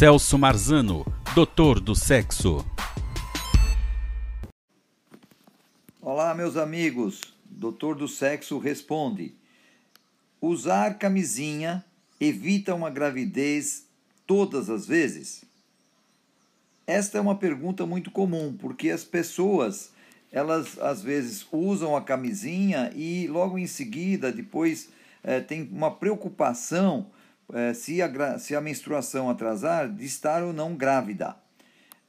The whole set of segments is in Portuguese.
Celso Marzano, doutor do sexo. Olá, meus amigos. Doutor do Sexo responde: Usar camisinha evita uma gravidez todas as vezes? Esta é uma pergunta muito comum, porque as pessoas, elas às vezes usam a camisinha e logo em seguida, depois, é, tem uma preocupação é, se, a, se a menstruação atrasar, de estar ou não grávida.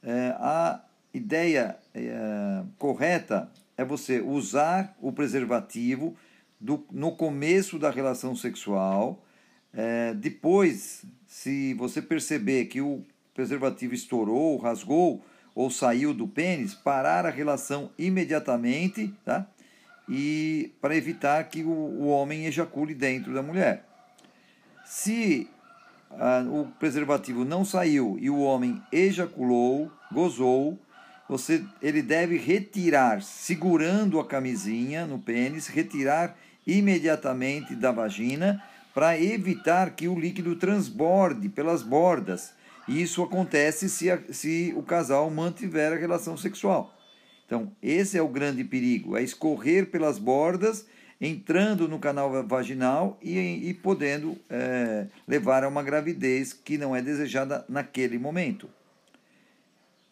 É, a ideia é, correta é você usar o preservativo do, no começo da relação sexual. É, depois, se você perceber que o preservativo estourou, rasgou ou saiu do pênis, parar a relação imediatamente, tá? E para evitar que o, o homem ejacule dentro da mulher. Se ah, o preservativo não saiu e o homem ejaculou, gozou, você, ele deve retirar, segurando a camisinha no pênis, retirar imediatamente da vagina para evitar que o líquido transborde pelas bordas. E isso acontece se, a, se o casal mantiver a relação sexual. Então, esse é o grande perigo: é escorrer pelas bordas entrando no canal vaginal e, e podendo é, levar a uma gravidez que não é desejada naquele momento.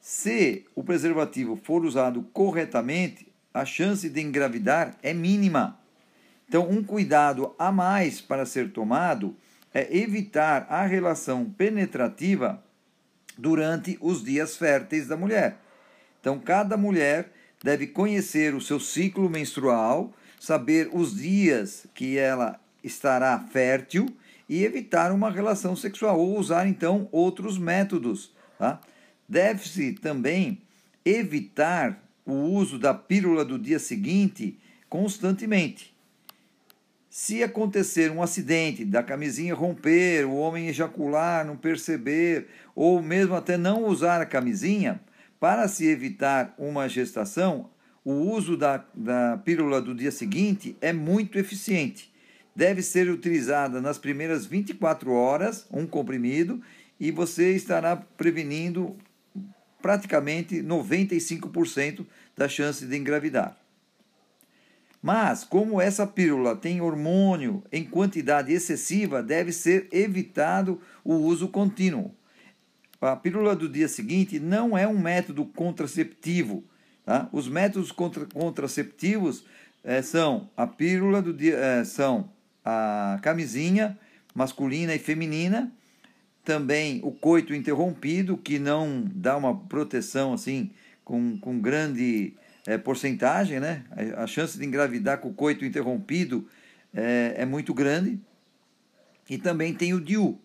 Se o preservativo for usado corretamente, a chance de engravidar é mínima. Então, um cuidado a mais para ser tomado é evitar a relação penetrativa durante os dias férteis da mulher. Então, cada mulher deve conhecer o seu ciclo menstrual saber os dias que ela estará fértil e evitar uma relação sexual ou usar então outros métodos. Tá? Deve-se também evitar o uso da pílula do dia seguinte constantemente. Se acontecer um acidente, da camisinha romper, o homem ejacular, não perceber, ou mesmo até não usar a camisinha, para se evitar uma gestação, o uso da, da pílula do dia seguinte é muito eficiente. Deve ser utilizada nas primeiras 24 horas, um comprimido, e você estará prevenindo praticamente 95% da chance de engravidar. Mas, como essa pílula tem hormônio em quantidade excessiva, deve ser evitado o uso contínuo. A pílula do dia seguinte não é um método contraceptivo Tá? Os métodos contra, contraceptivos é, são a pílula do dia, é, são a camisinha masculina e feminina, também o coito interrompido, que não dá uma proteção assim com, com grande é, porcentagem, né? A chance de engravidar com o coito interrompido é, é muito grande. E também tem o DIU.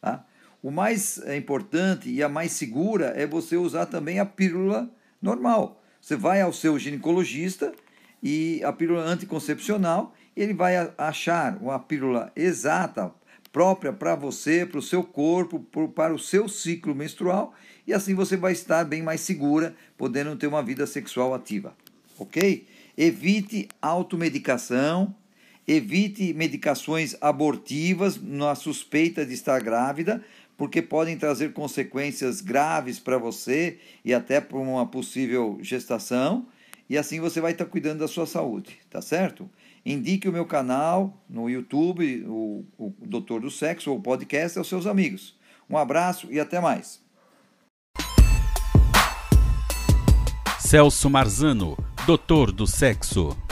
Tá? O mais importante e a mais segura é você usar também a pílula normal. Você vai ao seu ginecologista e a pílula anticoncepcional, ele vai achar uma pílula exata, própria para você, para o seu corpo, para o seu ciclo menstrual, e assim você vai estar bem mais segura, podendo ter uma vida sexual ativa. Ok? Evite automedicação, evite medicações abortivas na suspeita de estar grávida, porque podem trazer consequências graves para você e até para uma possível gestação, e assim você vai estar tá cuidando da sua saúde, tá certo? Indique o meu canal no YouTube, o, o Doutor do Sexo, ou podcast aos seus amigos. Um abraço e até mais. Celso Marzano, Doutor do Sexo.